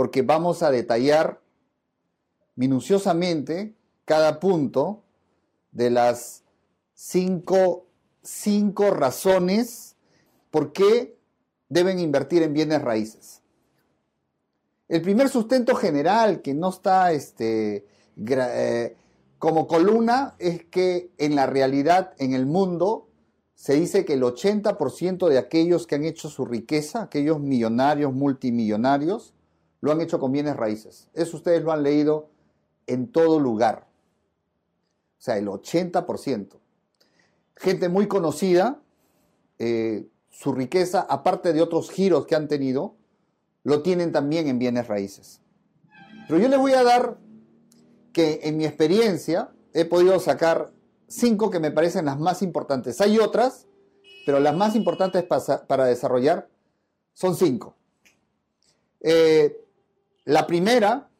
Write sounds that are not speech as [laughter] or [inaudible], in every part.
porque vamos a detallar minuciosamente cada punto de las cinco, cinco razones por qué deben invertir en bienes raíces. El primer sustento general que no está este, eh, como columna es que en la realidad, en el mundo, se dice que el 80% de aquellos que han hecho su riqueza, aquellos millonarios, multimillonarios, lo han hecho con bienes raíces. Eso ustedes lo han leído en todo lugar. O sea, el 80%. Gente muy conocida, eh, su riqueza, aparte de otros giros que han tenido, lo tienen también en bienes raíces. Pero yo les voy a dar que en mi experiencia he podido sacar cinco que me parecen las más importantes. Hay otras, pero las más importantes para, desarrollar son cinco. Eh, la primera,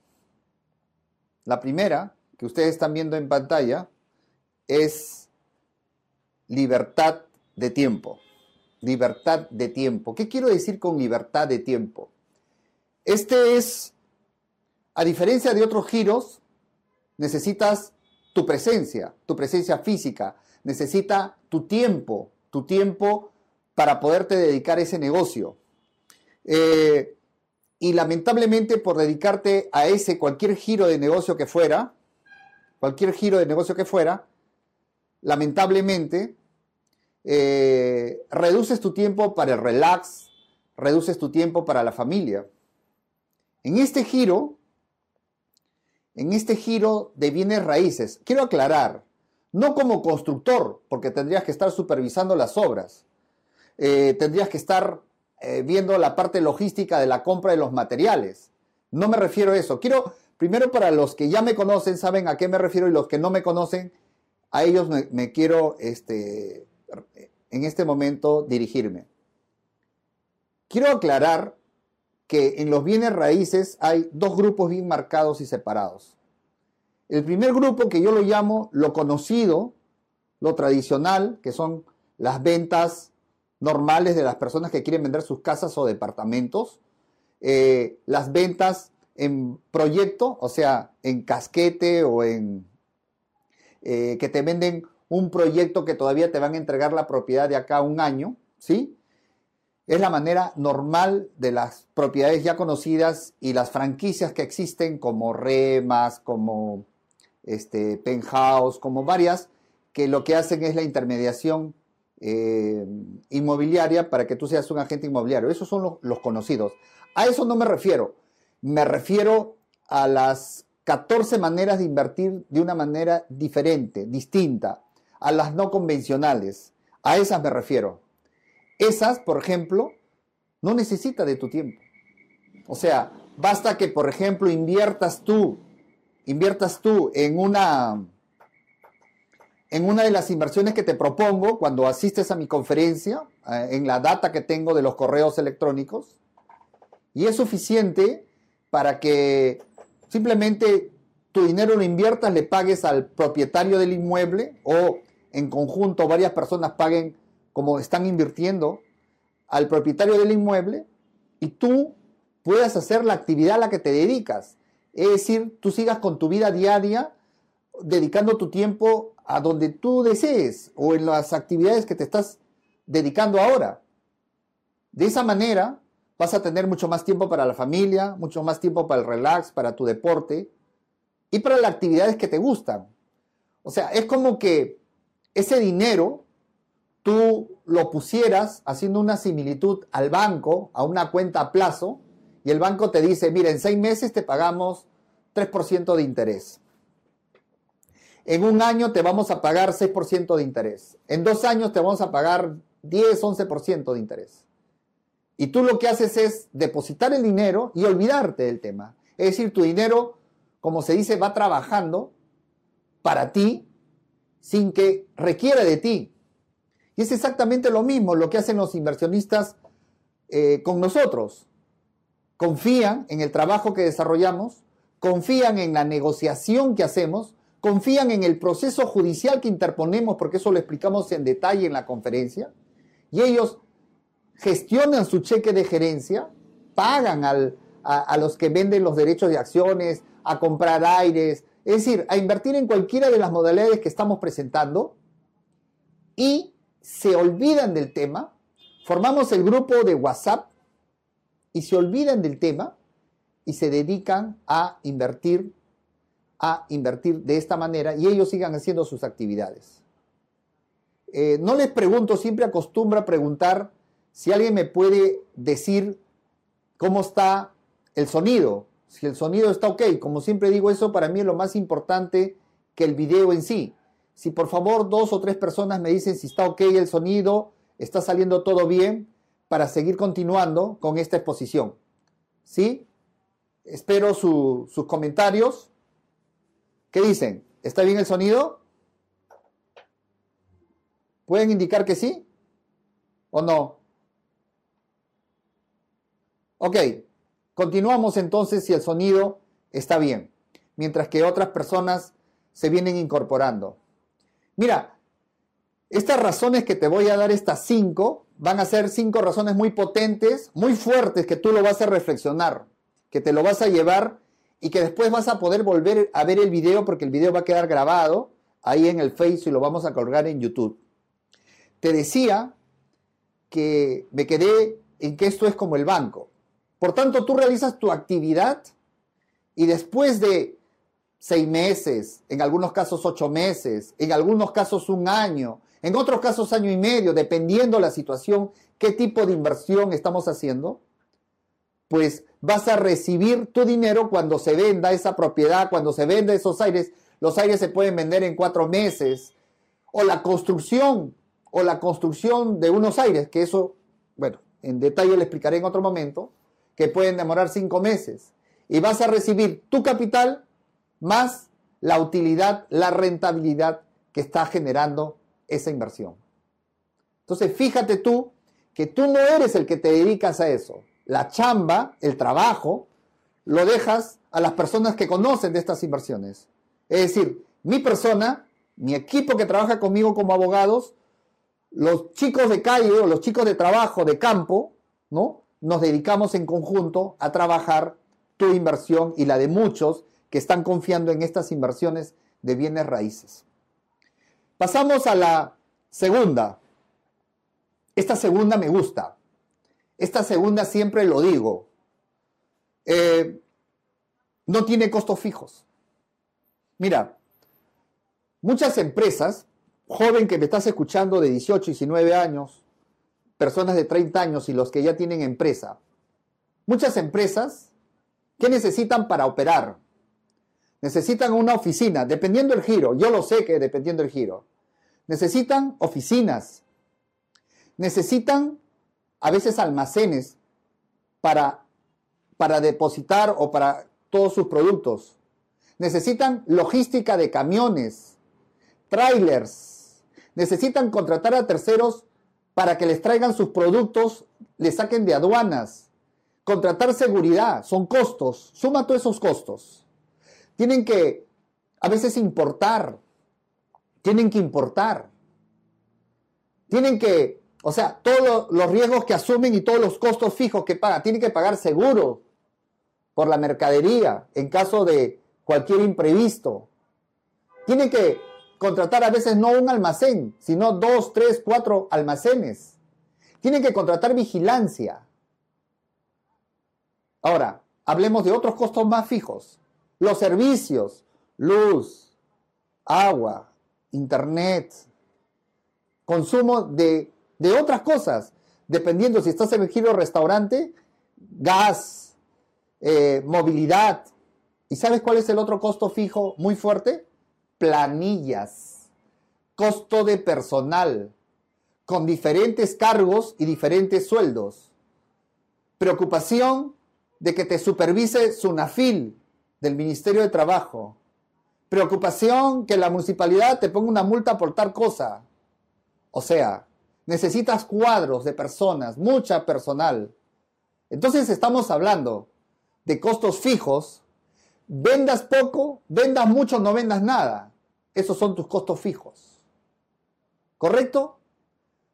la primera que ustedes están viendo en pantalla es libertad de tiempo. Libertad de tiempo. ¿Qué quiero decir con libertad de tiempo? Este es, a diferencia de otros giros, necesitas tu presencia, tu presencia física, necesita tu tiempo, tu tiempo para poderte dedicar a ese negocio. Eh, y lamentablemente por dedicarte a ese cualquier giro de negocio que fuera, cualquier giro de negocio que fuera, lamentablemente eh, reduces tu tiempo para el relax, reduces tu tiempo para la familia. En este giro, en este giro de bienes raíces, quiero aclarar, no como constructor, porque tendrías que estar supervisando las obras, eh, tendrías que estar eh, viendo la parte logística de la compra de los materiales. No me refiero a eso. Quiero, primero para los que ya me conocen, saben a qué me refiero y los que no me conocen, a ellos me, me quiero este, en este momento dirigirme. Quiero aclarar que en los bienes raíces hay dos grupos bien marcados y separados. El primer grupo que yo lo llamo lo conocido, lo tradicional, que son las ventas normales de las personas que quieren vender sus casas o departamentos, eh, las ventas en proyecto, o sea, en casquete o en eh, que te venden un proyecto que todavía te van a entregar la propiedad de acá un año, ¿sí? Es la manera normal de las propiedades ya conocidas y las franquicias que existen como Remas, como este, Penthouse, como varias, que lo que hacen es la intermediación eh, inmobiliaria para que tú seas un agente inmobiliario. Esos son los, conocidos. A eso no me refiero. Me refiero a las 14 maneras de invertir de una manera diferente, distinta, a las no convencionales. A esas me refiero. Esas, por ejemplo, no necesita de tu tiempo. O sea, basta que, por ejemplo, inviertas tú, inviertas tú en una, en una de las inversiones que te propongo cuando asistes a mi conferencia, eh, en la data que tengo de los correos electrónicos, y es suficiente para que simplemente tu dinero lo inviertas, le pagues al propietario del inmueble o en conjunto varias personas paguen como están invirtiendo al propietario del inmueble y tú puedas hacer la actividad a la que te dedicas. Es decir, tú sigas con tu vida diaria dedicando tu tiempo a donde tú desees o en las actividades que te estás dedicando ahora. De esa manera vas a tener mucho más tiempo para la familia, mucho más tiempo para el relax, para tu deporte y para las actividades que te gustan. O sea, es como que ese dinero tú lo pusieras haciendo una similitud al banco, a una cuenta a plazo, y el banco te dice, mira, en seis meses te pagamos 3% de interés. En un año te vamos a pagar 6% de interés. En dos años te vamos a pagar 10, 11% de interés. Y tú lo que haces es depositar el dinero y olvidarte del tema. Es decir, tu dinero, como se dice, va trabajando para ti sin que requiera de ti. Y es exactamente lo mismo lo que hacen los inversionistas eh, con nosotros. Confían en el trabajo que desarrollamos, confían en la negociación que hacemos, confían en el proceso judicial que interponemos, porque eso lo explicamos en detalle en la conferencia, y ellos gestionan su cheque de gerencia, pagan al, a, los que venden los derechos de acciones, a comprar aires, es decir, a invertir en cualquiera de las modalidades que estamos presentando. Y se olvidan del tema, formamos el grupo de WhatsApp y se olvidan del tema y se dedican a invertir, a invertir de esta manera y ellos sigan haciendo sus actividades. Eh, no les pregunto, siempre acostumbro a preguntar si alguien me puede decir cómo está el sonido, si el sonido está ok. Como siempre digo, eso para mí es lo más importante que el video en sí. Si por favor dos o tres personas me dicen si está ok el sonido, está saliendo todo bien, para seguir continuando con esta exposición. ¿Sí? Espero sus comentarios. ¿Qué dicen? ¿Está bien el sonido? ¿Pueden indicar que sí o no? Ok, continuamos entonces si el sonido está bien, mientras que otras personas se vienen incorporando. Mira, estas razones que te voy a dar, estas cinco, van a ser cinco razones muy potentes, muy fuertes, que tú lo vas a reflexionar, que te lo vas a llevar y que después vas a poder volver a ver el video porque el video va a quedar grabado ahí en el Face y lo vamos a colgar en YouTube. Te decía que me quedé en que esto es como el banco. Por tanto, tú realizas tu actividad y después de seis meses, en algunos casos ocho meses, en algunos casos un año, en otros casos año y medio, dependiendo la situación, qué tipo de inversión estamos haciendo, pues vas a recibir tu dinero cuando se venda esa propiedad, cuando se venda esos aires. Los aires se pueden vender en cuatro meses. O la construcción, o la construcción de unos aires, que eso, bueno, en detalle le explicaré en otro momento que pueden demorar cinco meses. Y vas a recibir tu capital más la utilidad, la rentabilidad que está generando esa inversión. Entonces, fíjate tú que tú no eres el que te dedicas a eso. La chamba, el trabajo, lo dejas a las personas que conocen de estas inversiones. Es decir, mi persona, mi equipo que trabaja conmigo como abogados, los chicos de calle o los chicos de trabajo, de campo, ¿no? nos dedicamos en conjunto a trabajar tu inversión y la de muchos que están confiando en estas inversiones de bienes raíces. Pasamos a la segunda. Esta segunda me gusta. Esta segunda siempre lo digo. Eh, no tiene costos fijos. Mira, muchas empresas, joven que me estás escuchando de 18, 19 años, personas de 30 años y los que ya tienen empresa. Muchas empresas, ¿qué necesitan para operar? Necesitan una oficina, dependiendo del giro. Yo lo sé que dependiendo del giro. Necesitan oficinas. Necesitan a veces almacenes para, para depositar o para todos sus productos. Necesitan logística de camiones, trailers. Necesitan contratar a terceros para que les traigan sus productos, les saquen de aduanas, contratar seguridad, son costos, suma todos esos costos. Tienen que a veces importar, tienen que importar, tienen que, o sea, todos los riesgos que asumen y todos los costos fijos que pagan, tienen que pagar seguro por la mercadería en caso de cualquier imprevisto. Tienen que contratar a veces no un almacén, sino dos, tres, cuatro almacenes. Tienen que contratar vigilancia. Ahora, hablemos de otros costos más fijos. Los servicios, luz, agua, internet, consumo de, otras cosas, dependiendo si estás en el giro restaurante, gas, eh, movilidad. ¿Y sabes cuál es el otro costo fijo muy fuerte? planillas, costo de personal, con diferentes cargos y diferentes sueldos. Preocupación de que te supervise SUNAFIL del Ministerio de Trabajo. Preocupación que la municipalidad te ponga una multa por tal cosa. O sea, necesitas cuadros de personas, mucha personal. Entonces estamos hablando de costos fijos. Vendas poco, vendas mucho, no vendas nada. Esos son tus costos fijos. ¿Correcto?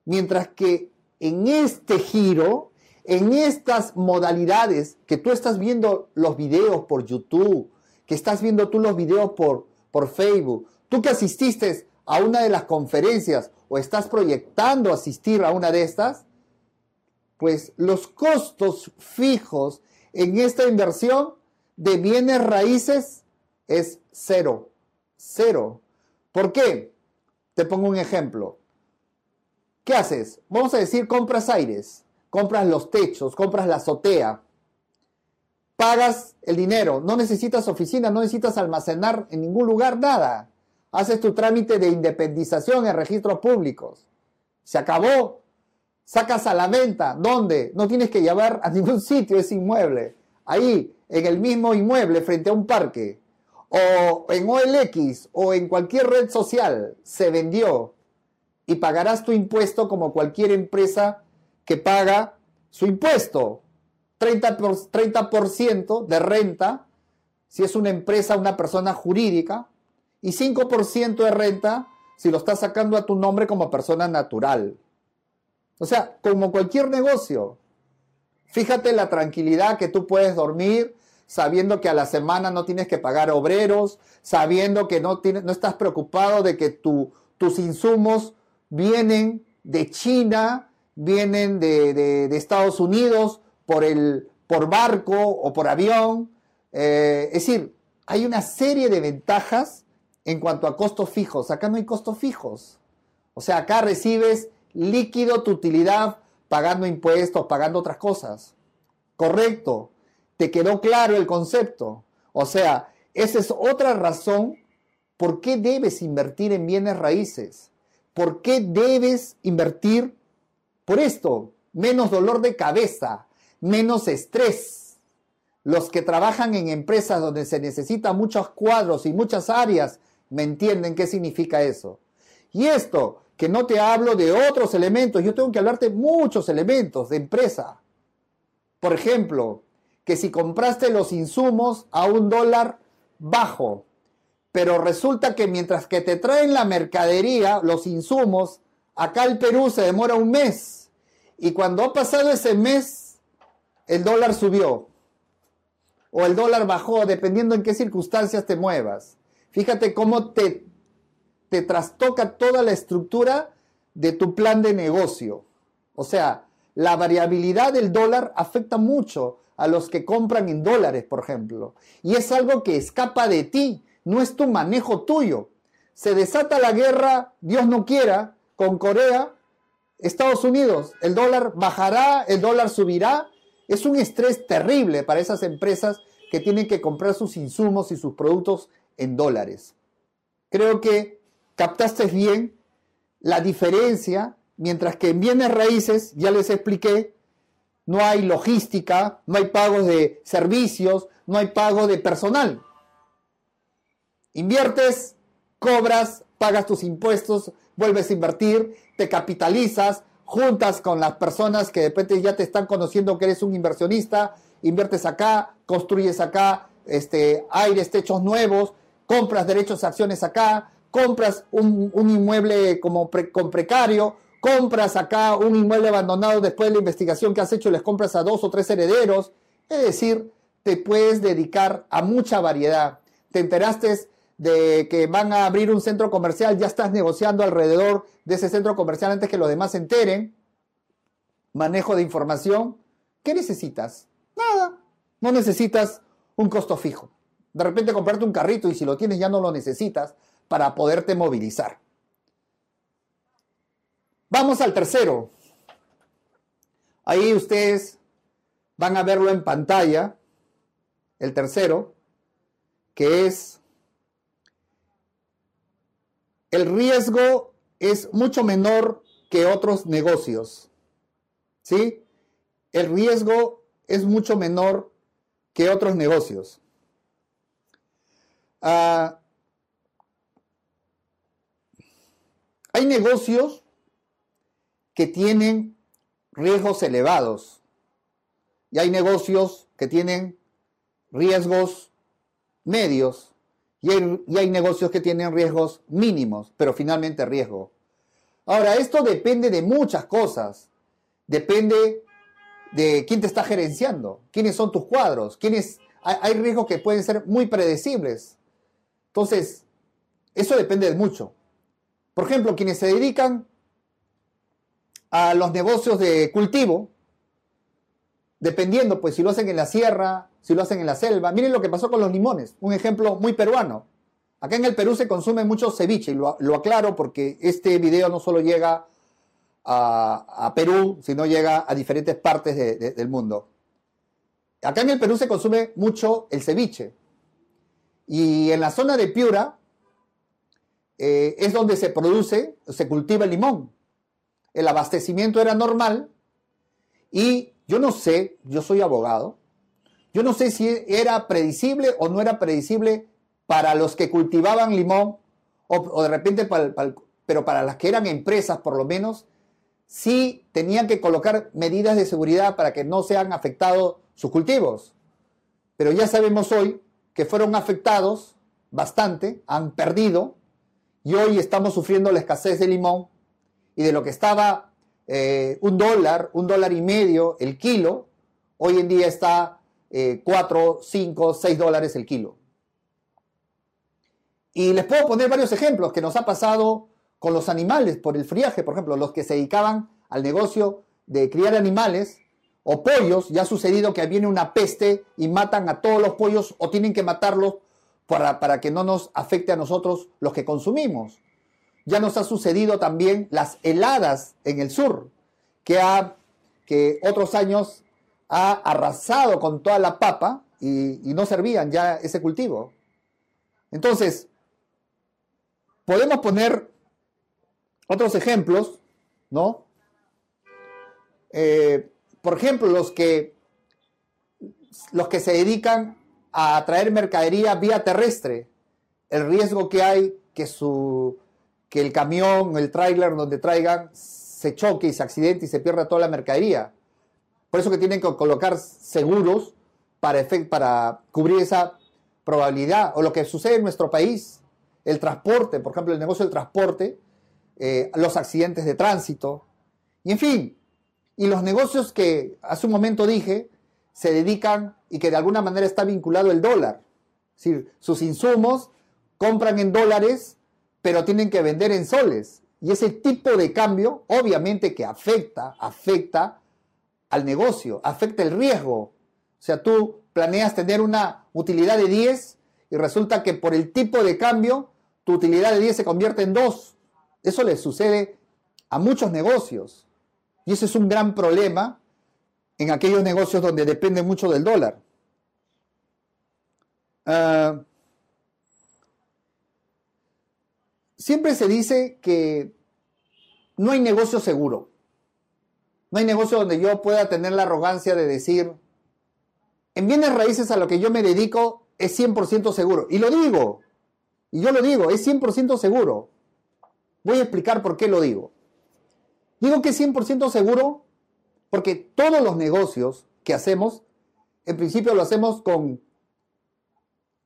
Mientras que en este giro, en estas modalidades que tú estás viendo los videos por YouTube, que estás viendo tú los videos por, por Facebook, tú que asististe a una de las conferencias o estás proyectando asistir a una de estas, pues los costos fijos en esta inversión de bienes raíces es cero. Cero. ¿Por qué? Te pongo un ejemplo. ¿Qué haces? Vamos a decir, compras aires, compras los techos, compras la azotea, pagas el dinero, no necesitas oficina, no necesitas almacenar en ningún lugar nada. Haces tu trámite de independización en registros públicos. Se acabó. Sacas a la venta. ¿Dónde? No tienes que llevar a ningún [laughs] sitio ese inmueble. Ahí, en el mismo inmueble, frente a un parque. O en OLX o en cualquier red social. Se vendió. Y pagarás tu impuesto como cualquier empresa que paga su impuesto. 30%, 30 de renta si es una empresa, una persona jurídica, y 5% de renta si lo estás sacando a tu nombre como persona natural. O sea, como cualquier negocio. Fíjate la tranquilidad que tú puedes dormir sabiendo que a la semana no tienes que pagar obreros, sabiendo que no, tienes, no estás preocupado de que tus insumos vienen de China, vienen de, Estados Unidos por, el, por barco o por avión. Eh, es decir, hay una serie de ventajas en cuanto a costos fijos. Acá no hay costos fijos. O sea, acá recibes líquido tu utilidad pagando impuestos, pagando otras cosas. Correcto. ¿Te quedó claro el concepto? O sea, esa es otra razón por qué debes invertir en bienes raíces. ¿Por qué debes invertir por esto? Menos dolor de cabeza, menos estrés. Los que trabajan en empresas donde se necesitan muchos cuadros y muchas áreas me entienden qué significa eso. Y esto, que no te hablo de otros elementos, yo tengo que hablarte muchos elementos de empresa. Por ejemplo, que si compraste los insumos a un dólar bajo, pero resulta que mientras que te traen la mercadería, los insumos, acá el Perú se demora un mes. Y cuando ha pasado ese mes, el dólar subió. O el dólar bajó, dependiendo en qué circunstancias te muevas. Fíjate cómo te, te trastoca toda la estructura de tu plan de negocio. O sea, la variabilidad del dólar afecta mucho a los que compran en dólares, por ejemplo. Y es algo que escapa de ti, no es tu manejo tuyo. Se desata la guerra, Dios no quiera, con Corea, Estados Unidos. El dólar bajará, el dólar subirá. Es un estrés terrible para esas empresas que tienen que comprar sus insumos y sus productos en dólares. Creo que captaste bien la diferencia, mientras que en bienes raíces, ya les expliqué, no hay logística, no hay pagos de servicios, no hay pago de personal. Inviertes, cobras, pagas tus impuestos, vuelves a invertir, te capitalizas, juntas con las personas que de repente ya te están conociendo que eres un inversionista, inviertes acá, construyes acá, este, aires, techos nuevos, compras derechos de acciones acá, compras un, inmueble como con precario, compras acá un inmueble abandonado después de la investigación que has hecho, les compras a dos o tres herederos. Es decir, te puedes dedicar a mucha variedad. Te enteraste de que van a abrir un centro comercial, ya estás negociando alrededor de ese centro comercial antes que los demás se enteren. Manejo de información. ¿Qué necesitas? Nada. No necesitas un costo fijo. De repente comprarte un carrito y si lo tienes ya no lo necesitas para poderte movilizar. Vamos al tercero. Ahí ustedes van a verlo en pantalla. El tercero, que es el riesgo es mucho menor que otros negocios. ¿Sí? El riesgo es mucho menor que otros negocios. Ah, hay negocios que tienen riesgos elevados y hay negocios que tienen riesgos medios y hay, negocios que tienen riesgos mínimos, pero finalmente riesgo. Ahora, esto depende de muchas cosas. Depende de quién te está gerenciando, quiénes son tus cuadros, quiénes, hay, hay riesgos que pueden ser muy predecibles. Entonces, eso depende de mucho. Por ejemplo, quienes se dedican a los negocios de cultivo, dependiendo, pues si lo hacen en la sierra, si lo hacen en la selva. Miren lo que pasó con los limones, un ejemplo muy peruano. Acá en el Perú se consume mucho ceviche, y lo, aclaro porque este video no solo llega a, Perú, sino llega a diferentes partes del mundo. Acá en el Perú se consume mucho el ceviche. Y en la zona de Piura eh, es donde se produce, se cultiva el limón. El abastecimiento era normal y yo no sé, yo soy abogado, yo no sé si era predecible o no era predecible para los que cultivaban limón o, de repente, pero para las que eran empresas por lo menos, sí tenían que colocar medidas de seguridad para que no sean afectados sus cultivos. Pero ya sabemos hoy que fueron afectados bastante, han perdido, y hoy estamos sufriendo la escasez de limón, y de lo que estaba eh, un dólar, un dólar y medio el kilo, hoy en día está eh, 4, 5, 6 dólares el kilo. Y les puedo poner varios ejemplos que nos ha pasado con los animales por el friaje, por ejemplo, los que se dedicaban al negocio de criar animales o pollos, ya ha sucedido que viene una peste y matan a todos los pollos o tienen que matarlos para, para que no nos afecte a nosotros los que consumimos. Ya nos ha sucedido también las heladas en el sur, que, ha, que otros años ha arrasado con toda la papa y, no servían ya ese cultivo. Entonces, podemos poner otros ejemplos, ¿no? Eh, por ejemplo, los que, los que se dedican a traer mercadería vía terrestre, el riesgo que hay que su que el camión, el tráiler donde traigan se choque y se accidente y se pierda toda la mercadería. Por eso que tienen que colocar seguros para, para cubrir esa probabilidad. O lo que sucede en nuestro país, el transporte, por ejemplo, el negocio del transporte, eh, los accidentes de tránsito, y en fin, y los negocios que hace un momento dije se dedican y que de alguna manera está vinculado el dólar. Es decir, sus insumos compran en dólares pero tienen que vender en soles. Y ese tipo de cambio obviamente que afecta, afecta al negocio, afecta el riesgo. O sea, tú planeas tener una utilidad de 10 y resulta que por el tipo de cambio tu utilidad de 10 se convierte en 2. Eso le sucede a muchos negocios. Y ese es un gran problema en aquellos negocios donde depende mucho del dólar. Uh, siempre se dice que no hay negocio seguro. No hay negocio donde yo pueda tener la arrogancia de decir, en bienes raíces a lo que yo me dedico es 100% seguro. Y lo digo, y yo lo digo, es 100% seguro. Voy a explicar por qué lo digo. Digo que es 100% seguro porque todos los negocios que hacemos, en principio lo hacemos con,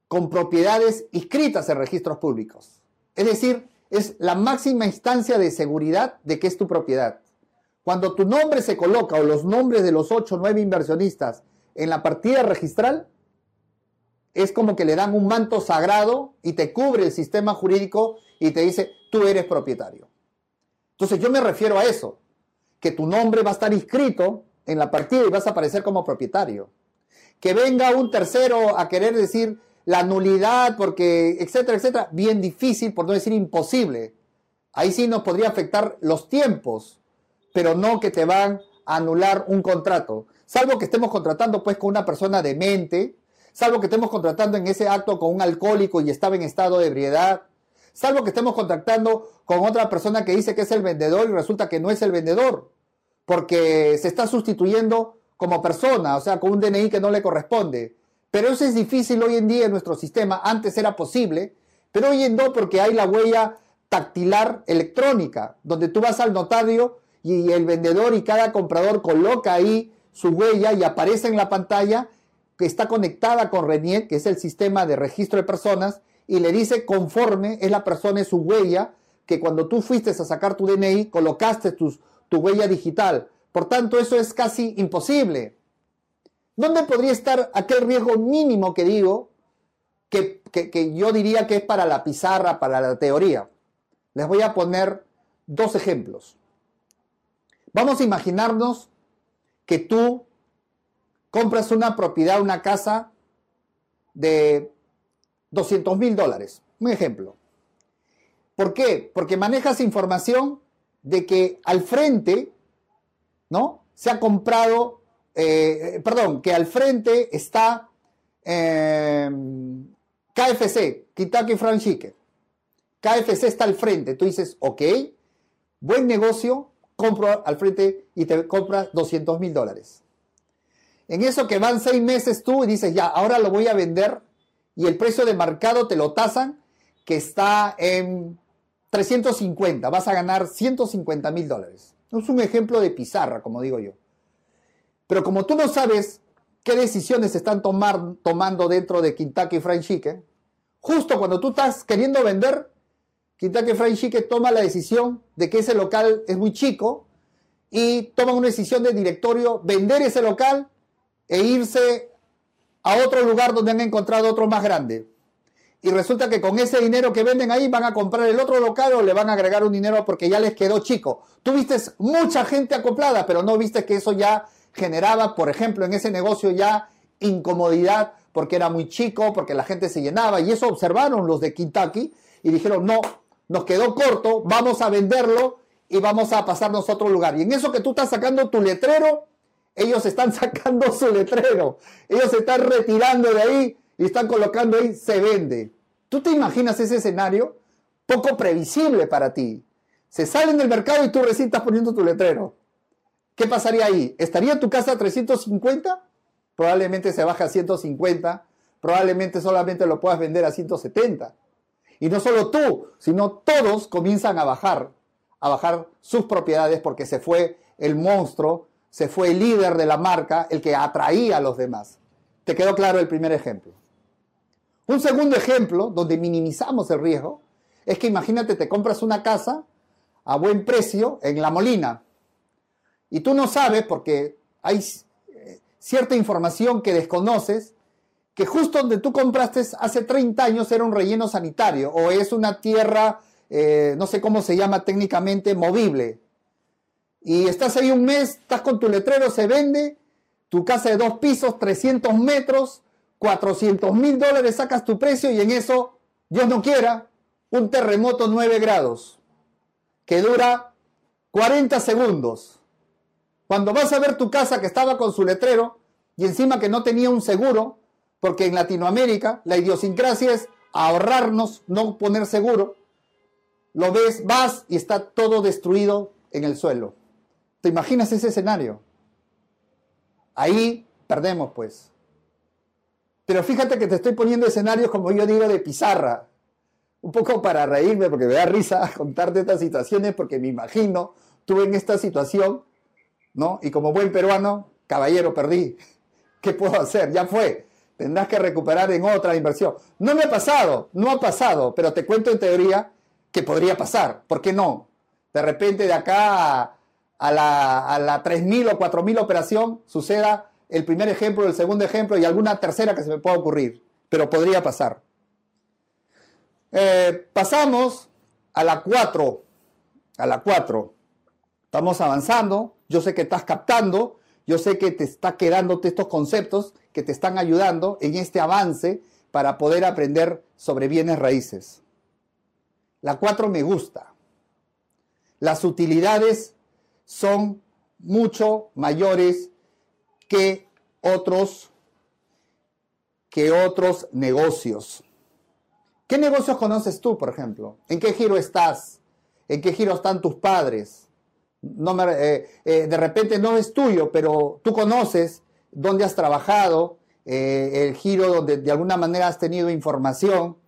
con propiedades inscritas en registros públicos. Es decir, es la máxima instancia de seguridad de que es tu propiedad. Cuando tu nombre se coloca o los nombres de los 8 o 9 inversionistas en la partida registral, es como que le dan un manto sagrado y te cubre el sistema jurídico y te dice, tú eres propietario. Entonces yo me refiero a eso, que tu nombre va a estar inscrito en la partida y vas a aparecer como propietario. Que venga un tercero a querer decir, la nulidad, porque, etcétera, etcétera, bien difícil, por no decir imposible. Ahí sí nos podría afectar los tiempos, pero no que te van a anular un contrato. Salvo que estemos contratando pues con una persona demente, salvo que estemos contratando en ese acto con un alcohólico y estaba en estado de ebriedad, salvo que estemos contratando con otra persona que dice que es el vendedor y resulta que no es el vendedor, porque se está sustituyendo como persona, o sea, con un DNI que no le corresponde. Pero eso es difícil hoy en día en nuestro sistema. Antes era posible, pero hoy en día porque hay la huella tactilar electrónica, donde tú vas al notario y el vendedor y cada comprador coloca ahí su huella y aparece en la pantalla que está conectada con RENIET, que es el sistema de registro de personas, y le dice conforme es la persona, es su huella, que cuando tú fuiste a sacar tu DNI, colocaste tu huella digital Por tanto, eso es casi imposible. ¿Dónde podría estar aquel riesgo mínimo que digo, que, que, yo diría que es para la pizarra, para la teoría? Les voy a poner dos ejemplos. Vamos a imaginarnos que tú compras una propiedad, una casa de 200 mil dólares. Un ejemplo. ¿Por qué? Porque manejas información de que al frente, ¿no? Se ha comprado, eh, perdón, que al frente está em, KFC, Kentucky Fried Chicken. KFC está al frente. Tú dices, ok, buen negocio, compro al frente y te compras 200 mil dólares. En eso que van seis meses tú y dices, ya, ahora lo voy a vender y el precio de mercado te lo tasan que está en 350, vas a ganar 150 mil dólares. Es un ejemplo de pizarra, como digo yo. Pero como tú no sabes qué decisiones están tomar, tomando dentro de Kentucky Fried Chicken, justo cuando tú estás queriendo vender, Kentucky Fried Chicken toma la decisión de que ese local es muy chico y toma una decisión de directorio vender ese local e irse a otro lugar donde han encontrado otro más grande y resulta que con ese dinero que venden ahí van a comprar el otro local o le van a agregar un dinero porque ya les quedó chico. Tú viste mucha gente acoplada, pero no viste que eso ya generaba, por ejemplo, en ese negocio ya incomodidad porque era muy chico, porque la gente se llenaba y eso observaron los de Kentucky y dijeron, no, nos quedó corto, vamos a venderlo y vamos a pasarnos a otro lugar. Y en eso que tú estás sacando tu letrero, ellos están sacando su letrero, ellos se están retirando de ahí y están colocando ahí se vende. ¿Tú te imaginas ese escenario? Poco previsible para ti. Se salen del mercado y tú recién estás poniendo tu letrero. ¿Qué pasaría ahí? ¿Estaría tu casa a 350? Probablemente se baja a 150. Probablemente solamente lo puedas vender a 170. Y no solo tú, sino todos comienzan a bajar, a bajar sus propiedades porque se fue el monstruo, se fue el líder de la marca, el que atraía a los demás. ¿Te quedó claro el primer ejemplo? Un segundo ejemplo, donde minimizamos el riesgo, es que imagínate, te compras una casa a buen precio en La Molina y tú no sabes, porque hay eh, cierta información que desconoces, que justo donde tú compraste hace 30 años era un relleno sanitario o es una tierra, eh, no sé cómo se llama técnicamente, movible. Y estás ahí un mes, estás con tu letrero, se vende, tu casa de dos pisos, 300 metros, 400 mil dólares sacas tu precio y en eso, Dios no quiera, un terremoto 9 grados que dura 40 segundos. Cuando vas a ver tu casa que estaba con su letrero y encima que no tenía un seguro, porque en Latinoamérica la idiosincrasia es ahorrarnos, no poner seguro, lo ves, vas y está todo destruido en el suelo. ¿Te imaginas ese escenario? Ahí perdemos pues. Pero fíjate que te estoy poniendo escenarios, como yo digo, de pizarra. Un poco para reírme, porque me da risa [laughs] contarte estas situaciones, porque me imagino, tuve en esta situación, ¿no? Y como buen peruano, caballero, perdí. [laughs] ¿Qué puedo hacer? Ya fue. Tendrás que recuperar en otra inversión. No me ha pasado, no ha pasado, pero te cuento en teoría que podría pasar. ¿Por qué no? De repente de acá la, a la 3.000 o 4.000 operación suceda el primer ejemplo, el segundo ejemplo y alguna tercera que se me pueda ocurrir, pero podría pasar. Eh, pasamos a la 4. A la 4. Estamos avanzando. Yo sé que estás captando. Yo sé que te está quedando estos conceptos que te están ayudando en este avance para poder aprender sobre bienes raíces. La 4 me gusta. Las utilidades son mucho mayores que otros, que otros negocios. ¿Qué negocios conoces tú, por ejemplo? ¿En qué giro estás? ¿En qué giro están tus padres? No eh, eh, de repente no es tuyo, pero tú conoces dónde has trabajado, eh, el giro donde de alguna manera has tenido información,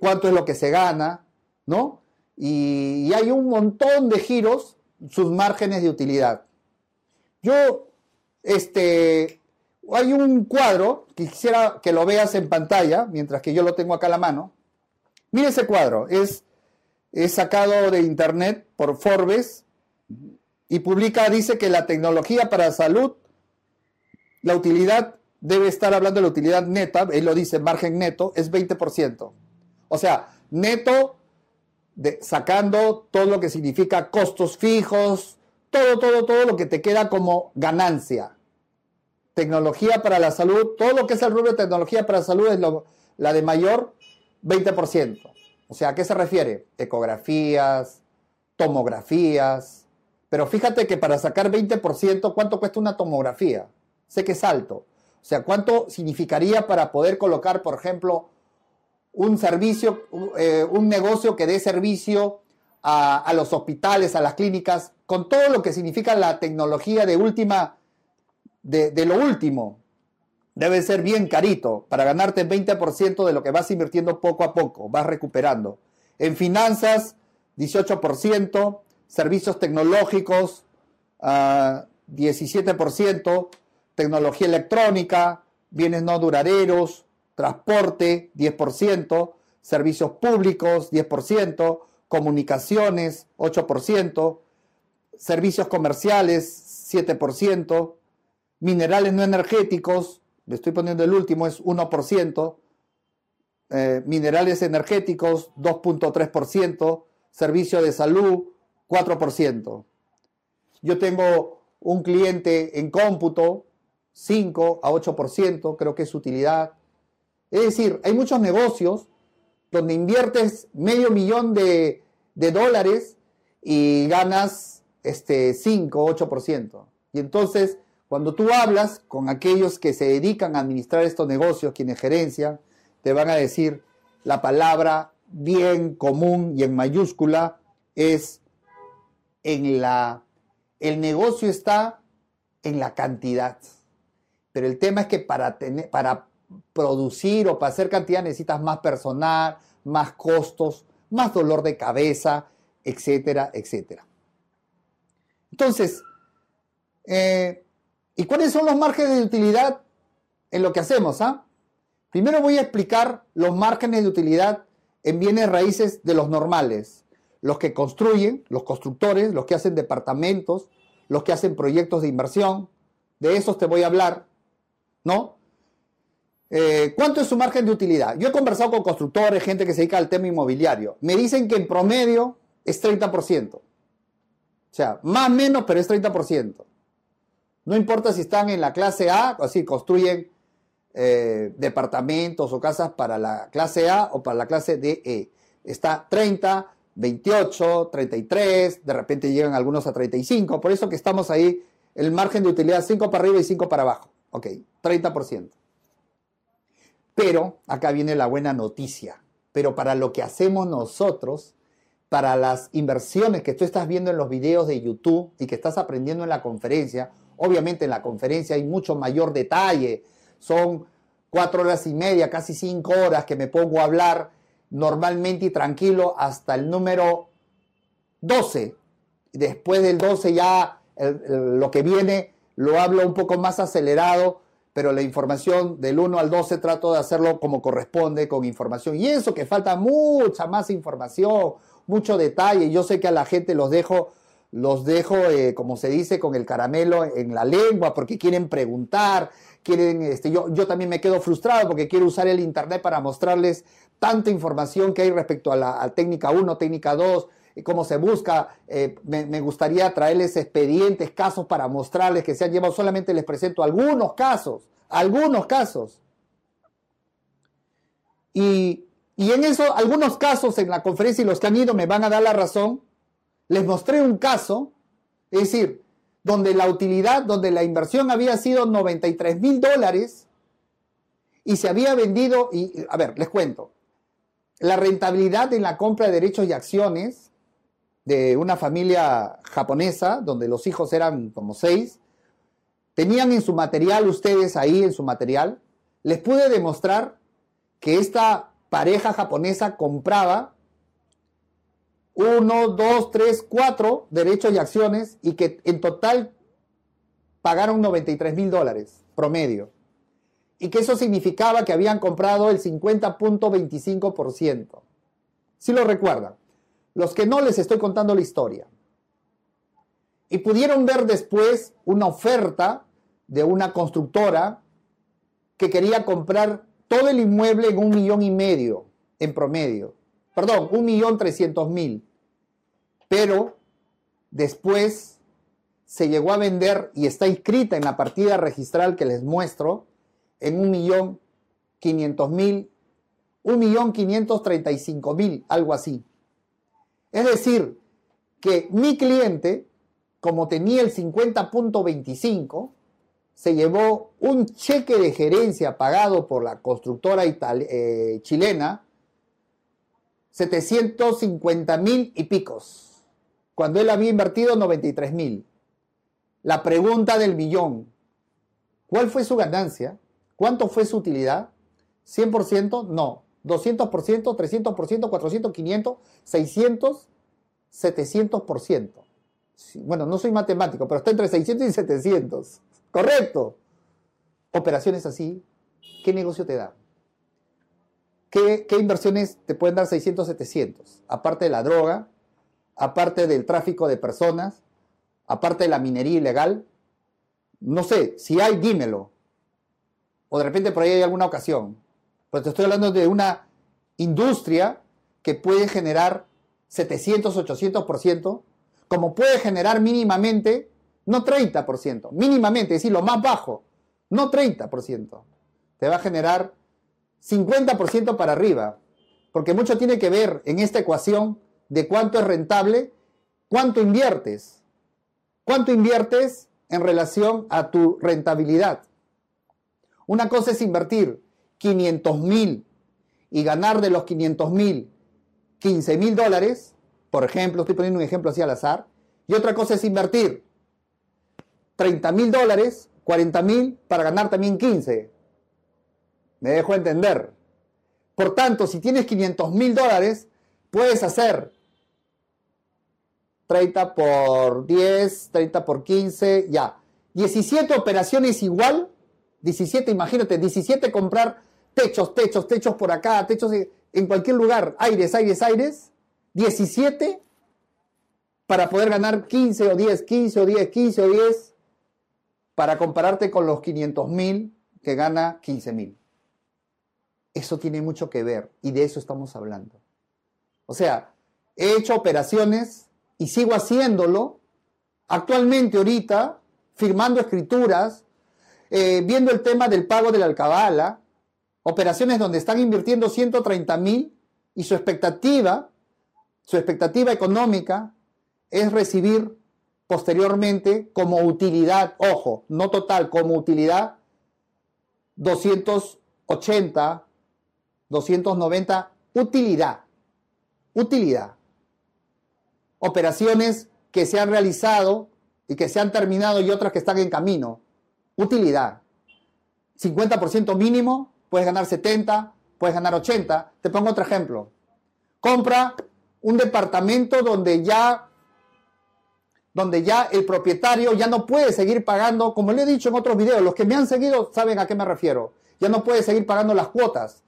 cuánto es lo que se gana, ¿no? y hay un montón de giros, sus márgenes de utilidad. Yo este, hay un cuadro que quisiera que lo veas en pantalla, mientras que yo lo tengo acá a la mano. Mira ese cuadro, es, es sacado de internet por Forbes y publica, dice que la tecnología para salud, la utilidad debe estar hablando de la utilidad neta, él lo dice, margen neto, es 20%. O sea, neto de, sacando todo lo que significa costos fijos, todo, todo, todo lo que te queda como ganancia. Tecnología para la salud, todo lo que es el rubro de tecnología para la salud es la de mayor 20%. O sea, ¿a qué se refiere? Ecografías, tomografías. Pero fíjate que para sacar 20%, ¿cuánto cuesta una tomografía? Sé que es alto. O sea, ¿cuánto significaría para poder colocar, por ejemplo, un servicio, eh, un negocio que dé servicio a, los hospitales, a las clínicas, con todo lo que significa la tecnología de última, de, de lo último. Debe ser bien carito para ganarte 20% de lo que vas invirtiendo poco a poco, vas recuperando. En finanzas, 18%, servicios tecnológicos, 17%, ah, tecnología electrónica, bienes no duraderos, transporte 10%, servicios públicos 10%, comunicaciones 8%, servicios comerciales 7%, minerales no energéticos, le estoy poniendo el último, es 1%, eh, minerales energéticos 2.3%, servicio de salud 4%. Yo tengo un cliente en cómputo 5 a 8%, creo que es utilidad. Es decir, hay muchos negocios donde inviertes medio millón de, dólares y ganas este, 5 o 8%. Y entonces, cuando tú hablas con aquellos que se dedican a administrar estos negocios, quienes gerencian, te van a decir la palabra bien común y en mayúscula es en la... El negocio está en la cantidad. Pero el tema es que para, tener, para producir o para hacer cantidad necesitas más personal, más costos, más dolor de cabeza, etcétera, etcétera. Entonces, eh, ¿y cuáles son los márgenes de utilidad en lo que hacemos? Ah? Primero voy a explicar los márgenes de utilidad en bienes raíces de los normales, los que construyen, los constructores, los que hacen departamentos, los que hacen proyectos de inversión, de esos te voy a hablar, ¿no? Eh, ¿Cuánto es su margen de utilidad? Yo he conversado con constructores, gente que se dedica al tema inmobiliario. Me dicen que en promedio es 30%. O sea, más o menos, pero es 30%. No importa si están en la clase A, o así construyen eh, departamentos o casas para la clase A o para la clase DE. Está 30, 28, 33, de repente llegan algunos a 35. Por eso que estamos ahí, el margen de utilidad 5 para arriba y 5 para abajo. Ok, 30%. Pero acá viene la buena noticia. Pero para lo que hacemos nosotros, para las inversiones que tú estás viendo en los videos de YouTube y que estás aprendiendo en la conferencia, obviamente en la conferencia hay mucho mayor detalle. Son cuatro horas y media, casi cinco horas que me pongo a hablar normalmente y tranquilo hasta el número 12. Después del 12 ya lo que viene lo hablo un poco más acelerado pero la información del 1 al 12 trato de hacerlo como corresponde, con información. Y eso que falta mucha más información, mucho detalle. Yo sé que a la gente los dejo, los dejo, eh, como se dice, con el caramelo en la lengua, porque quieren preguntar, quieren, este, yo, yo también me quedo frustrado porque quiero usar el internet para mostrarles tanta información que hay respecto a la técnica 1, técnica 2, cómo se busca. Eh, me, gustaría traerles expedientes, casos para mostrarles que se han llevado. Solamente les presento algunos casos, algunos casos. Y, y en eso, algunos casos en la conferencia y los que han ido me van a dar la razón. Les mostré un caso, es decir, donde la utilidad, donde la inversión había sido 93 mil dólares y se había vendido, y a ver, les cuento, la rentabilidad en la compra de derechos y acciones de una familia japonesa, donde los hijos eran como seis, tenían en su material, ustedes ahí en su material, les pude demostrar que esta pareja japonesa compraba uno, dos, tres, cuatro derechos y acciones y que en total pagaron 93 mil dólares promedio. Y que eso significaba que habían comprado el 50.25%. Si lo recuerdan. Los que no les estoy contando la historia. y pudieron ver después una oferta de una constructora que quería comprar todo el inmueble en un millón y medio en promedio. Perdón, un millón trescientos mil. Pero después se llegó a vender y está inscrita en la partida registral que les muestro en un millón quinientos mil, un millón quinientos treinta y cinco mil, algo así. Es decir, que mi cliente, como tenía el 50.25, se llevó un cheque de gerencia pagado por la constructora eh, chilena, 750 mil y picos, cuando él había invertido 93 mil. La pregunta del millón, ¿cuál fue su ganancia? ¿Cuánto fue su utilidad? ¿100%? No. ¿200%? ¿300%? ¿400? ¿500? ¿600? ¿700%? Bueno, no soy matemático, pero está entre 600 y 700. Correcto. Operaciones así, ¿qué negocio te da? ¿Qué, ¿Qué, inversiones te pueden dar 600, 700? Aparte de la droga, aparte del tráfico de personas, aparte de la minería ilegal, no sé, si hay, dímelo. O de repente por ahí hay alguna ocasión. Pero te estoy hablando de una industria que puede generar 700, 800%, como puede generar mínimamente, no 30%, mínimamente, es decir, lo más bajo, no 30%. Te va a generar 50% para arriba, porque mucho tiene que ver en esta ecuación de cuánto es rentable, cuánto inviertes. ¿Cuánto inviertes en relación a tu rentabilidad? Una cosa es invertir 500 mil y ganar de los 500 mil 15 mil dólares, por ejemplo, estoy poniendo un ejemplo así al azar, y otra cosa es invertir 30 mil dólares, 40 mil para ganar también 15. Me dejo entender. Por tanto, si tienes 500 mil dólares, puedes hacer 30 por 10, 30 por 15, ya. 17 operaciones igual, 17, imagínate, 17 comprar techos, techos, techos por acá, techos en cualquier lugar, aires, aires, aires, 17 para poder ganar 15 o 10, 15 o 10, 15 o 10, para compararte con los 500 mil que gana 15 mil. Eso tiene mucho que ver y de eso estamos hablando. O sea, he hecho operaciones y sigo haciéndolo actualmente ahorita, firmando escrituras, eh, viendo el tema del pago de la alcabala, operaciones donde están invirtiendo 130 mil y su expectativa, su expectativa económica es recibir posteriormente como utilidad, ojo, no total, como utilidad 280, 290, utilidad, utilidad operaciones que se han realizado y que se han terminado y otras que están en camino. Utilidad. 50% mínimo, puedes ganar 70, puedes ganar 80. Te pongo otro ejemplo. Compra un departamento donde ya donde ya el propietario ya no puede seguir pagando, como le he dicho en otros videos, los que me han seguido saben a qué me refiero, ya no puede seguir pagando las cuotas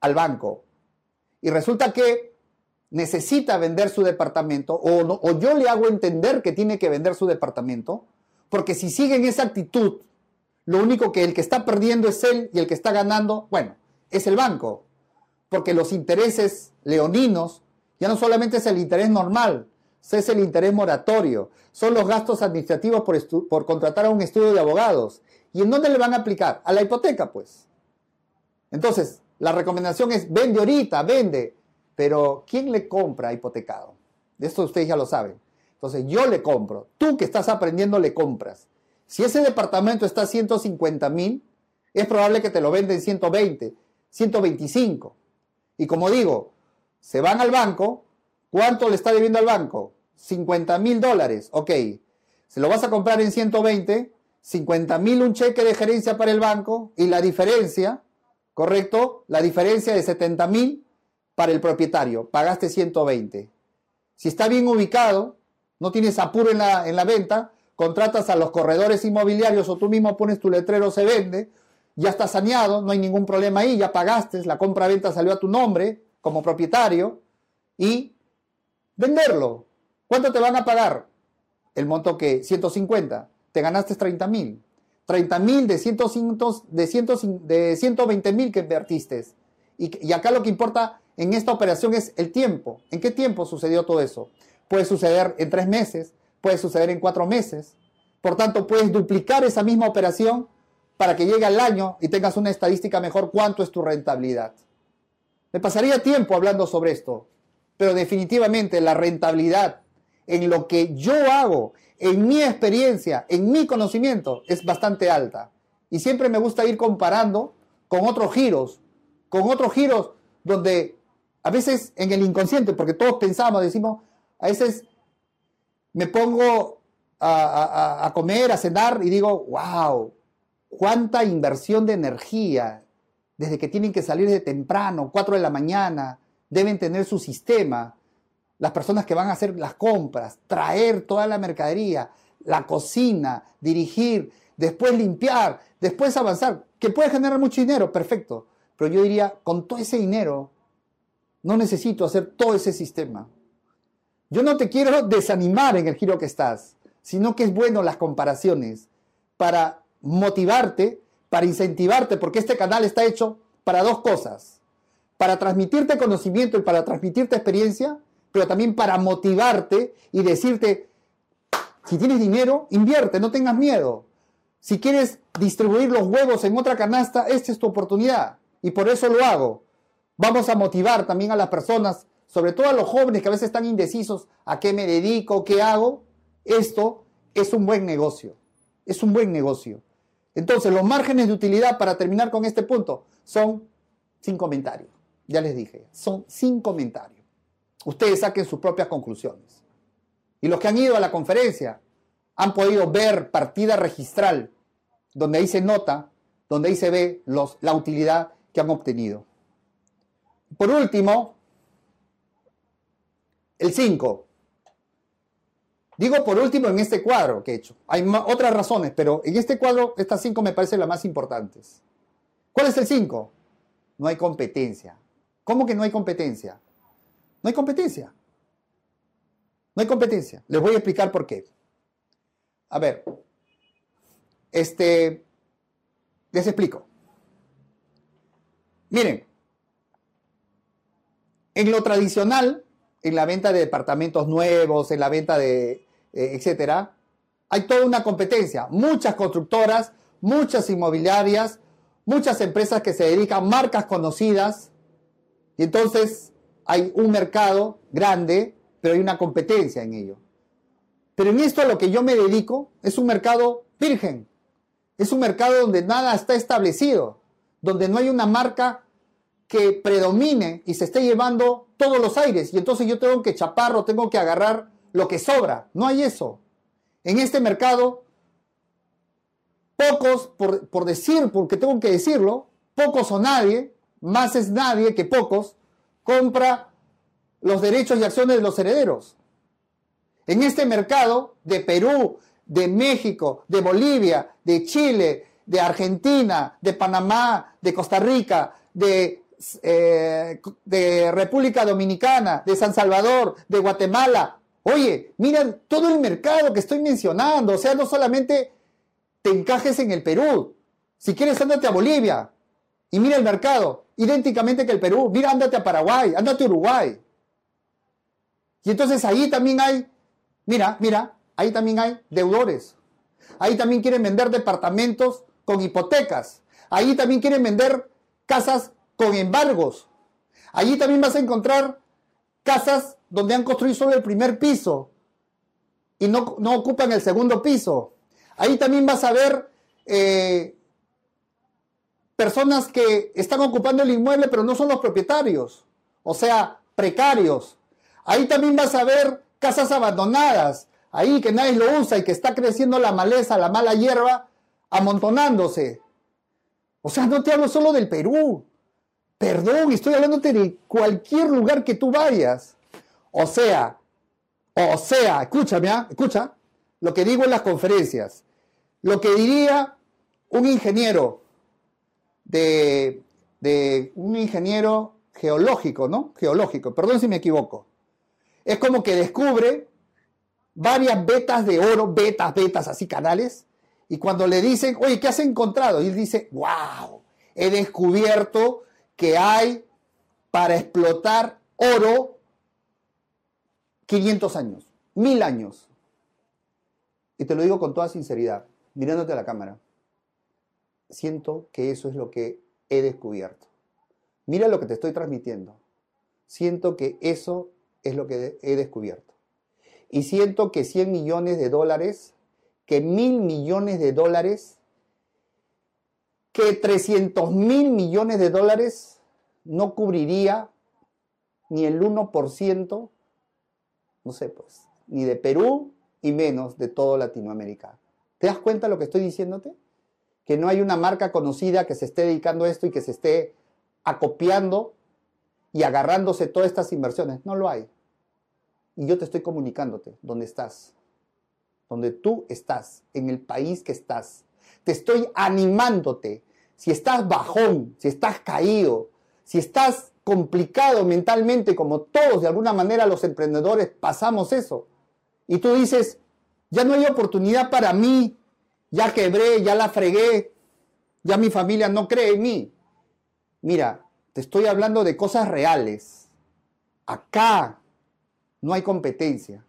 al banco. Y resulta que necesita vender su departamento o, o yo le hago entender que tiene que vender su departamento, porque si sigue en esa actitud, lo único que el que está perdiendo es él y el que está ganando, bueno, es el banco, porque los intereses leoninos ya no solamente es el interés normal, es el interés moratorio, son los gastos administrativos por, por contratar a un estudio de abogados. ¿Y en dónde le van a aplicar? A la hipoteca, pues. Entonces, la recomendación es vende ahorita, vende, pero ¿quién le compra hipotecado? De esto ustedes ya lo saben. Entonces yo le compro. Tú que estás aprendiendo le compras. Si ese departamento está a 150 mil, es probable que te lo venden 120, 125. Y como digo, se van al banco. ¿Cuánto le está debiendo al banco? 50 mil dólares. Ok. Se lo vas a comprar en 120, 50 mil un cheque de gerencia para el banco y la diferencia, ¿correcto? La diferencia de 70 mil para el propietario, pagaste 120. Si está bien ubicado, no tienes apuro en la, en la venta, contratas a los corredores inmobiliarios o tú mismo pones tu letrero se vende, ya está saneado, no hay ningún problema ahí, ya pagaste, la compra-venta salió a tu nombre como propietario y venderlo. ¿Cuánto te van a pagar? el monto que 150, te ganaste 30 mil. 30 mil de, de, de 120 mil que invertiste. Y, y acá lo que importa en esta operación es el tiempo. ¿En qué tiempo sucedió todo eso? Puede suceder en tres meses, puede suceder en cuatro meses. Por tanto, puedes duplicar esa misma operación para que llegue al año y tengas una estadística mejor cuánto es tu rentabilidad. Me pasaría tiempo hablando sobre esto, pero definitivamente la rentabilidad en lo que yo hago, en mi experiencia, en mi conocimiento, es bastante alta. Y siempre me gusta ir comparando con otros giros, con otros giros donde a veces en el inconsciente, porque todos pensamos, decimos, a veces me pongo a, comer, a cenar y digo, wow, cuánta inversión de energía, desde que tienen que salir de temprano, 4 de la mañana, deben tener su sistema, las personas que van a hacer las compras, traer toda la mercadería, la cocina, dirigir, después limpiar, después avanzar, que puede generar mucho dinero, perfecto. Pero yo diría, con todo ese dinero, no necesito hacer todo ese sistema. Yo no te quiero desanimar en el giro que estás, sino que es bueno las comparaciones para motivarte, para incentivarte, porque este canal está hecho para dos cosas. Para transmitirte conocimiento y para transmitirte experiencia, pero también para motivarte y decirte, si tienes dinero, invierte, no tengas miedo. Si quieres distribuir los huevos en otra canasta, esta es tu oportunidad. Y por eso lo hago. Vamos a motivar también a las personas sobre todo a los jóvenes que a veces están indecisos a qué me dedico, qué hago, esto es un buen negocio. Es un buen negocio. Entonces, los márgenes de utilidad para terminar con este punto son sin comentarios. Ya les dije, son sin comentarios. Ustedes saquen sus propias conclusiones. Y los que han ido a la conferencia han podido ver partida registral, donde ahí se nota, donde ahí se ve los, la utilidad que han obtenido. Por último, el 5. Digo por último en este cuadro que he hecho. Hay otras razones, pero en este cuadro estas cinco me parecen las más importantes. ¿Cuál es el 5? No hay competencia. ¿Cómo que no hay competencia? No hay competencia. No hay competencia. Les voy a explicar por qué. A ver, este, les explico. Miren, en lo tradicional, en la venta de departamentos nuevos, en la venta de, eh, etcétera, hay toda una competencia. Muchas constructoras, muchas inmobiliarias, muchas empresas que se dedican, marcas conocidas, y entonces hay un mercado grande, pero hay una competencia en ello. Pero en esto a lo que yo me dedico es un mercado virgen. Es un mercado donde nada está establecido, donde no hay una marca que predomine y se esté llevando todos los aires. Y entonces yo tengo que chaparro, tengo que agarrar lo que sobra. No hay eso. En este mercado, pocos, por, decir, porque tengo que decirlo, pocos o nadie, más es nadie que pocos, compra los derechos y acciones de los herederos. En este mercado de Perú, de México, de Bolivia, de Chile, de Argentina, de Panamá, de Costa Rica, de eh, de República Dominicana, de San Salvador, de Guatemala. Oye, miren todo el mercado que estoy mencionando. O sea, no solamente te encajes en el Perú. Si quieres, ándate a Bolivia y mira el mercado, idénticamente que el Perú. Mira, ándate a Paraguay, ándate a Uruguay. Y entonces ahí también hay, mira, mira, ahí también hay deudores. Ahí también quieren vender departamentos con hipotecas. Ahí también quieren vender casas con embargos. Allí también vas a encontrar casas donde han construido solo el primer piso y no, ocupan el segundo piso. Ahí también vas a ver eh, personas que están ocupando el inmueble pero no son los propietarios, o sea, precarios. Ahí también vas a ver casas abandonadas, ahí que nadie lo usa y que está creciendo la maleza, la mala hierba, amontonándose. O sea, no te hablo solo del Perú, Perdón, estoy hablándote de cualquier lugar que tú vayas. O sea, o sea, escúchame, ¿ah? escucha lo que digo en las conferencias. Lo que diría un ingeniero de, de un ingeniero geológico, ¿no? Geológico, perdón si me equivoco. Es como que descubre varias vetas de oro, betas, betas, así canales, y cuando le dicen, oye, ¿qué has encontrado? Y él dice, wow, he descubierto que hay para explotar oro 500 años, mil años. Y te lo digo con toda sinceridad, mirándote a la cámara. Siento que eso es lo que he descubierto. Mira lo que te estoy transmitiendo. Siento que eso es lo que he descubierto. Y siento que 100 millones de dólares, que mil millones de dólares, que 300 mil millones de dólares no cubriría ni el 1%, no sé, pues, ni de Perú y menos de todo Latinoamérica. ¿Te das cuenta lo que estoy diciéndote? Que no hay una marca conocida que se esté dedicando a esto y que se esté acopiando y agarrándose todas estas inversiones. No lo hay. Y yo te estoy comunicándote dónde estás, donde tú estás, en el país que estás. Te estoy animándote. Si estás bajón, si estás caído, si estás complicado mentalmente, como todos de alguna manera los emprendedores pasamos eso, y tú dices, ya no hay oportunidad para mí, ya quebré, ya la fregué, ya mi familia no cree en mí. Mira, te estoy hablando de cosas reales. Acá no hay competencia.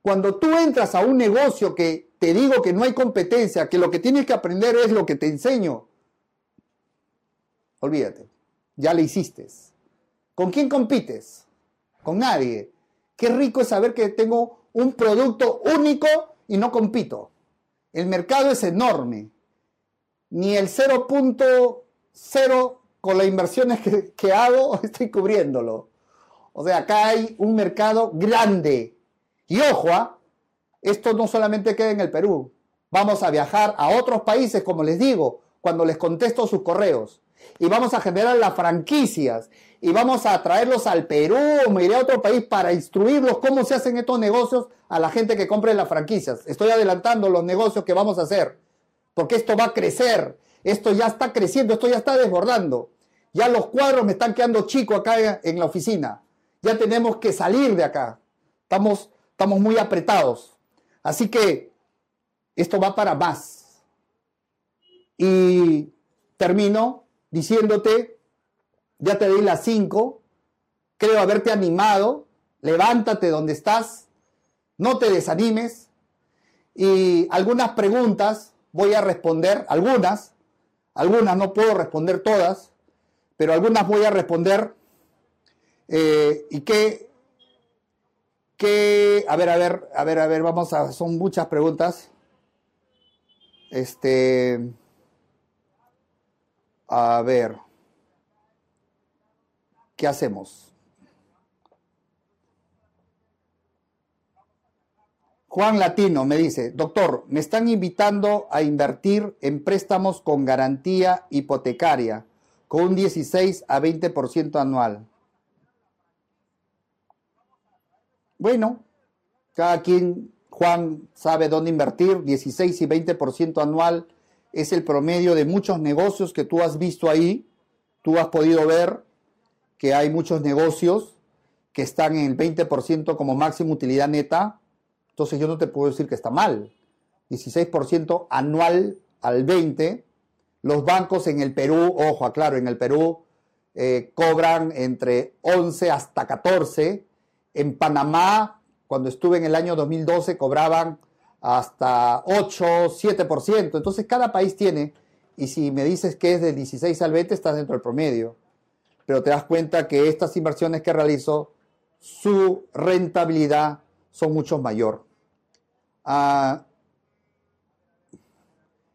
Cuando tú entras a un negocio que te digo que no hay competencia, que lo que tienes que aprender es lo que te enseño, olvídate, ya le hiciste. ¿Con quién compites? Con nadie. Qué rico es saber que tengo un producto único y no compito. El mercado es enorme. Ni el 0.0 con las inversiones [laughs] que, hago [laughs] estoy cubriéndolo. O sea, acá hay un mercado grande. Y ojo, ¿ah? esto no solamente queda en el Perú. Vamos a viajar a otros países, como les digo, cuando les contesto sus correos. Y vamos a generar las franquicias. Y vamos a traerlos al Perú, me iré a otro país para instruirlos cómo se hacen estos negocios a la gente que compre las franquicias. Estoy adelantando los negocios que vamos a hacer. Porque esto va a crecer. Esto ya está creciendo, esto ya está desbordando. Ya los cuadros me están quedando chicos acá en la oficina. Ya tenemos que salir de acá. Estamos, estamos muy apretados. Así que esto va para más. Y termino diciéndote, ya te di las 5, creo haberte animado, levántate donde estás, no te desanimes y algunas preguntas voy a responder, algunas, algunas no puedo responder todas, pero algunas voy a responder. Eh, y que, que, a ver, a ver, a ver, a ver, vamos a, son muchas preguntas. Este, a ver, ¿qué hacemos? Juan Latino me dice, doctor, me están invitando a invertir en préstamos con garantía hipotecaria, con un 16 a 20% anual. Bueno, cada quien, Juan, sabe dónde invertir, 16 y 20% anual es el promedio de muchos negocios que tú has visto ahí. Tú has podido ver que hay muchos negocios que están en el 20% como máxima utilidad neta entonces yo no te puedo decir que está mal. 16% anual al 20%. Los bancos en el Perú, ojo, aclaro, en el Perú eh, cobran entre 11 hasta 14. En Panamá, cuando estuve en el año 2012, cobraban hasta 8, 7%. Entonces cada país tiene, y si me dices que es del 16 al 20, estás dentro del promedio. Pero te das cuenta que estas inversiones que realizo, su rentabilidad son mucho mayor.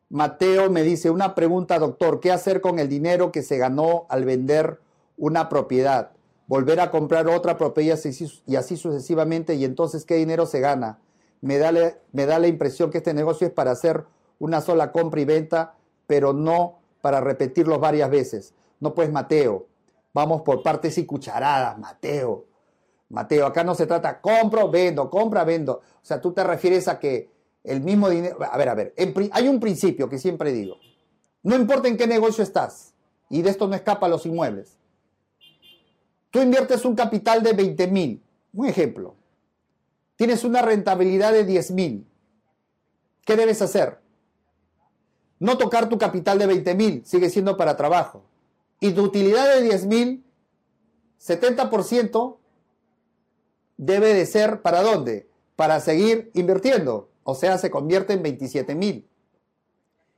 Mateo me dice, una pregunta, doctor, ¿qué hacer con el dinero que se ganó al vender una propiedad? Volver a comprar otra propiedad y así sucesivamente, y entonces, ¿qué dinero se gana? Me da, me da la impresión que este negocio es para hacer una sola compra y venta, pero no para repetirlo varias veces. No pues, Mateo, vamos por partes y cucharadas, Mateo. Mateo, acá no se trata compro, vendo, compra, vendo. O sea, tú te refieres a que el mismo dinero... A ver, a ver, hay un principio que siempre digo. No importa en qué negocio estás, y de esto no escapa los inmuebles. Tú inviertes un capital de 20 mil, un ejemplo. Tienes una rentabilidad de 10 mil. ¿Qué debes hacer? No tocar tu capital de 20 mil, sigue siendo para trabajo. Y tu utilidad de 10 mil, 70% debe de ser para dónde? Para seguir invirtiendo. O sea, se convierte en 27 mil.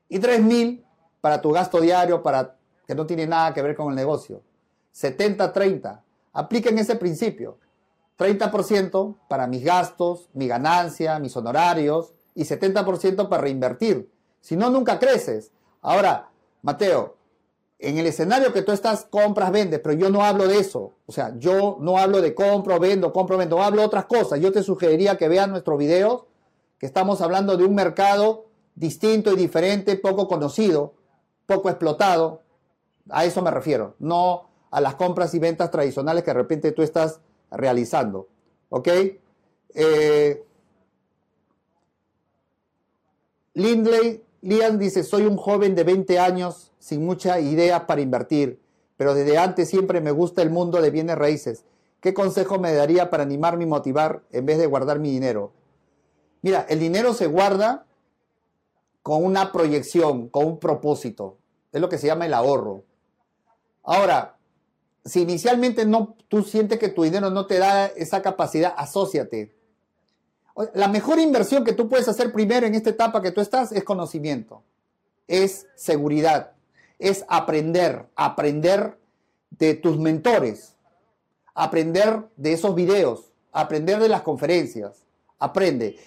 Y 3 mil para tu gasto diario, para que no tiene nada que ver con el negocio. 70-30. Apliquen ese principio. 30% para mis gastos, mi ganancia, mis honorarios y 70% para reinvertir. Si no, nunca creces. Ahora, Mateo, en el escenario que tú estás, compras, vendes, pero yo no hablo de eso. O sea, yo no hablo de compro, vendo, compro, vendo, hablo otras cosas. Yo te sugeriría que veas nuestros videos, que estamos hablando de un mercado distinto y diferente, poco conocido, poco explotado. A eso me refiero, no a las compras y ventas tradicionales que de repente tú estás realizando. ¿Ok? Eh, Lindley, Lian dice, soy un joven de 20 años sin mucha idea para invertir, pero desde antes siempre me gusta el mundo de bienes raíces. ¿Qué consejo me daría para animarme y motivar en vez de guardar mi dinero? Mira, el dinero se guarda con una proyección, con un propósito. Es lo que se llama el ahorro. Ahora, si inicialmente no, tú sientes que tu dinero no te da esa capacidad, asóciate. La mejor inversión que tú puedes hacer primero en esta etapa que tú estás es conocimiento, es seguridad, es aprender, aprender de tus mentores, aprender de esos videos, aprender de las conferencias, aprende.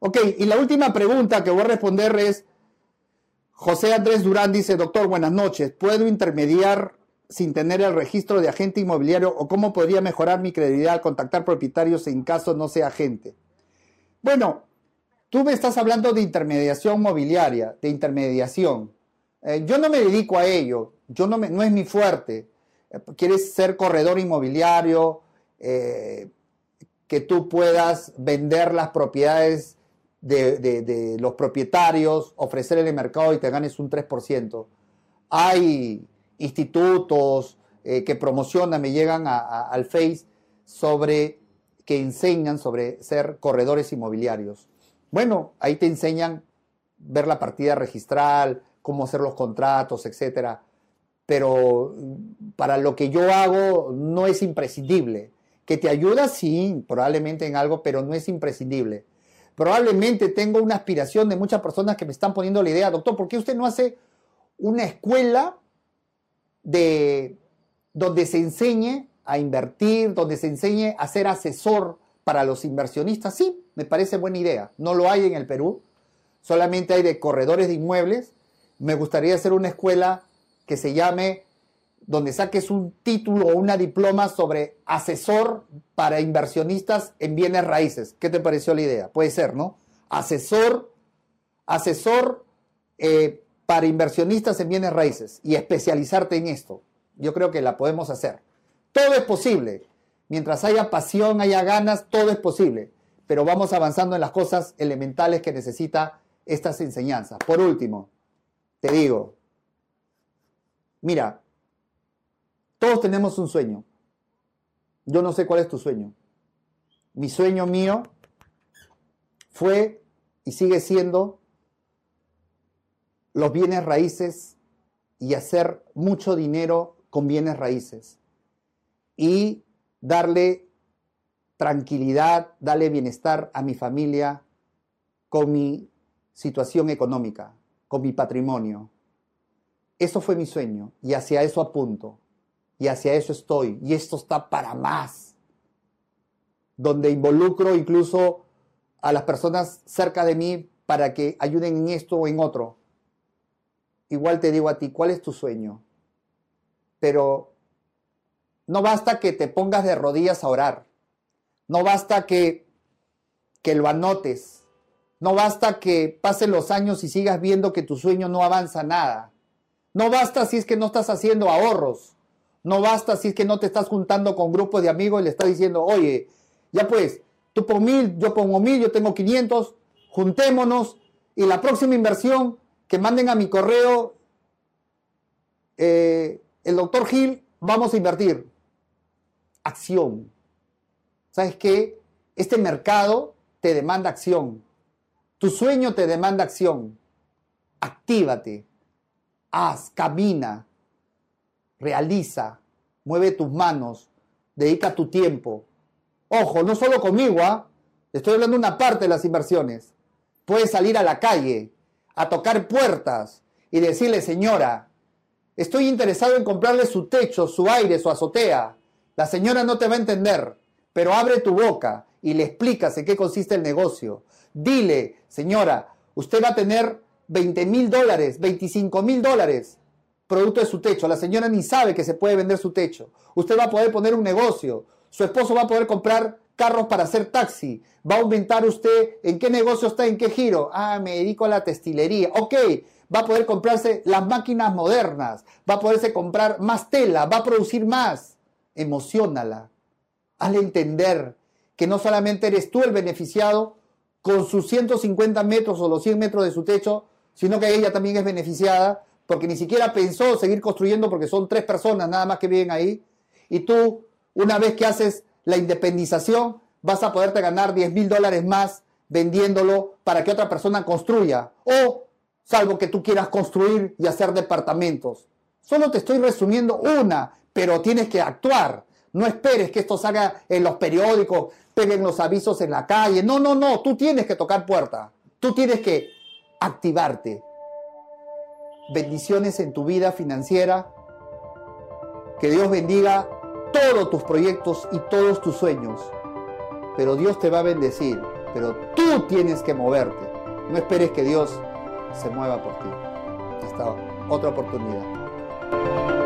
Ok, y la última pregunta que voy a responder es, José Andrés Durán dice, doctor, buenas noches, ¿puedo intermediar sin tener el registro de agente inmobiliario o cómo podría mejorar mi credibilidad al contactar propietarios en caso no sea agente? Bueno, tú me estás hablando de intermediación mobiliaria, de intermediación. Eh, yo no me dedico a ello, yo no, no es mi fuerte. Eh, quieres ser corredor inmobiliario, eh, que tú puedas vender las propiedades de, de, los propietarios, ofrecer en el mercado y te ganes un 3%. Hay institutos eh, que promocionan, me llegan al Face sobre que enseñan sobre ser corredores inmobiliarios. Bueno, ahí te enseñan ver la partida registral, cómo hacer los contratos, etcétera. Pero para lo que yo hago no es imprescindible. Que te ayuda, sí, probablemente en algo, pero no es imprescindible. Probablemente tengo una aspiración de muchas personas que me están poniendo la idea, doctor, ¿por qué usted no hace una escuela de donde se enseñe a invertir, donde se enseñe a ser asesor para los inversionistas, sí, me parece buena idea. No lo hay en el Perú, solamente hay de corredores de inmuebles. Me gustaría hacer una escuela que se llame, donde saques un título o una diploma sobre asesor para inversionistas en bienes raíces. ¿Qué te pareció la idea? Puede ser, ¿no? Asesor, asesor eh, para inversionistas en bienes raíces y especializarte en esto. Yo creo que la podemos hacer. Todo es posible. Mientras haya pasión, haya ganas, todo es posible. Pero vamos avanzando en las cosas elementales que necesita estas enseñanzas. Por último, te digo, mira, todos tenemos un sueño. Yo no sé cuál es tu sueño. Mi sueño mío fue y sigue siendo los bienes raíces y hacer mucho dinero con bienes raíces. Y darle tranquilidad, darle bienestar a mi familia con mi situación económica, con mi patrimonio. Eso fue mi sueño y hacia eso apunto y hacia eso estoy y esto está para más, donde involucro incluso a las personas cerca de mí para que ayuden en esto o en otro igual te digo a ti, ¿cuál es tu sueño? Pero no basta que te pongas de rodillas a orar. No basta que, que lo anotes. No basta que pasen los años y sigas viendo que tu sueño no avanza nada. No basta si es que no estás haciendo ahorros. No basta si es que no te estás juntando con grupos de amigos y le estás diciendo, oye, ya pues, tú pon mil, yo pongo mil, yo tengo 500, juntémonos y la próxima inversión que manden a mi correo, eh, el doctor Gil, vamos a invertir. Acción. ¿Sabes qué? Este mercado te demanda acción. Tu sueño te demanda acción. Actívate. Haz, camina, realiza, mueve tus manos, dedica tu tiempo. Ojo, no solo conmigo, ¿ah? Estoy hablando de una parte de las inversiones. Puedes salir a la calle, a tocar puertas y decirle, señora, estoy interesado en comprarle su techo, su aire, su azotea. La señora no te va a entender, pero abre tu boca y le explicas en qué consiste el negocio. Dile, señora, usted va a tener 20 mil dólares, 25 mil dólares producto de su techo. La señora ni sabe que se puede vender su techo. Usted va a poder poner un negocio. Su esposo va a poder comprar carros para hacer taxi. Va a aumentar usted en qué negocio está, en qué giro. Ah, me dedico a la textilería. Ok, va a poder comprarse las máquinas modernas. Va a poderse comprar más tela. Va a producir más. Emocionala. Hazle entender que no solamente eres tú el beneficiado con sus 150 metros o los 100 metros de su techo, sino que ella también es beneficiada porque ni siquiera pensó seguir construyendo porque son tres personas nada más que viven ahí. Y tú, una vez que haces la independización, vas a poderte ganar 10 mil dólares más vendiéndolo para que otra persona construya. O, salvo que tú quieras construir y hacer departamentos. Solo te estoy resumiendo una, pero tienes que actuar. No esperes que esto salga en los periódicos, peguen los avisos en la calle. No, no, no, tú tienes que tocar puerta. Tú tienes que activarte. Bendiciones en tu vida financiera. Que Dios bendiga todos tus proyectos y todos tus sueños. Pero Dios te va a bendecir. Pero tú tienes que moverte. No esperes que Dios se mueva por ti. Hasta otra oportunidad.